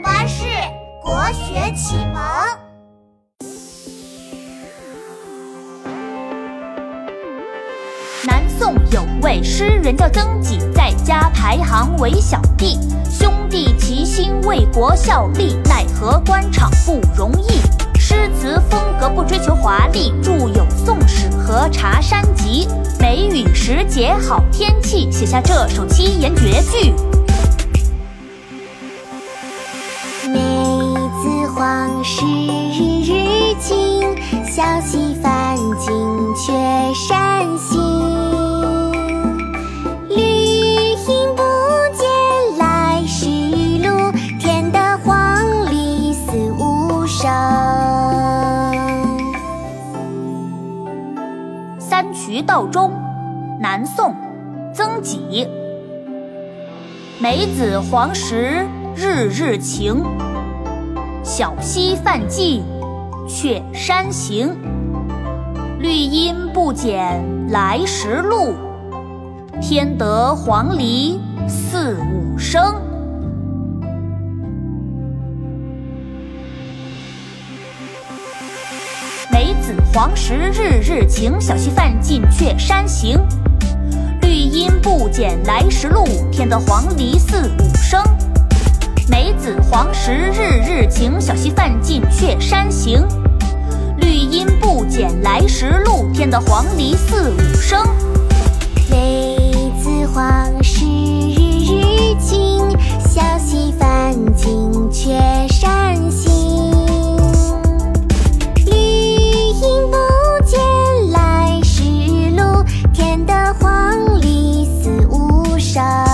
巴士国学启蒙。南宋有位诗人叫曾几，在家排行为小弟，兄弟齐心为国效力，奈何官场不容易。诗词风格不追求华丽，著有《宋史》和《茶山集》，梅雨时节好天气，写下这首七言绝句。三衢道中，南宋，曾几。梅子黄时日日晴。小溪泛尽却山行，绿阴不减来时路，添得黄鹂四五声。梅子黄时日日晴，小溪泛尽却山行。绿阴不减来时路，添得黄鹂四五声。梅子黄时日日晴，小溪泛尽却山行。绿阴捡来时路添得黄鹂四五声，梅子黄时日日晴，小溪泛尽却山行，绿阴不见来时路，添得黄鹂四五声。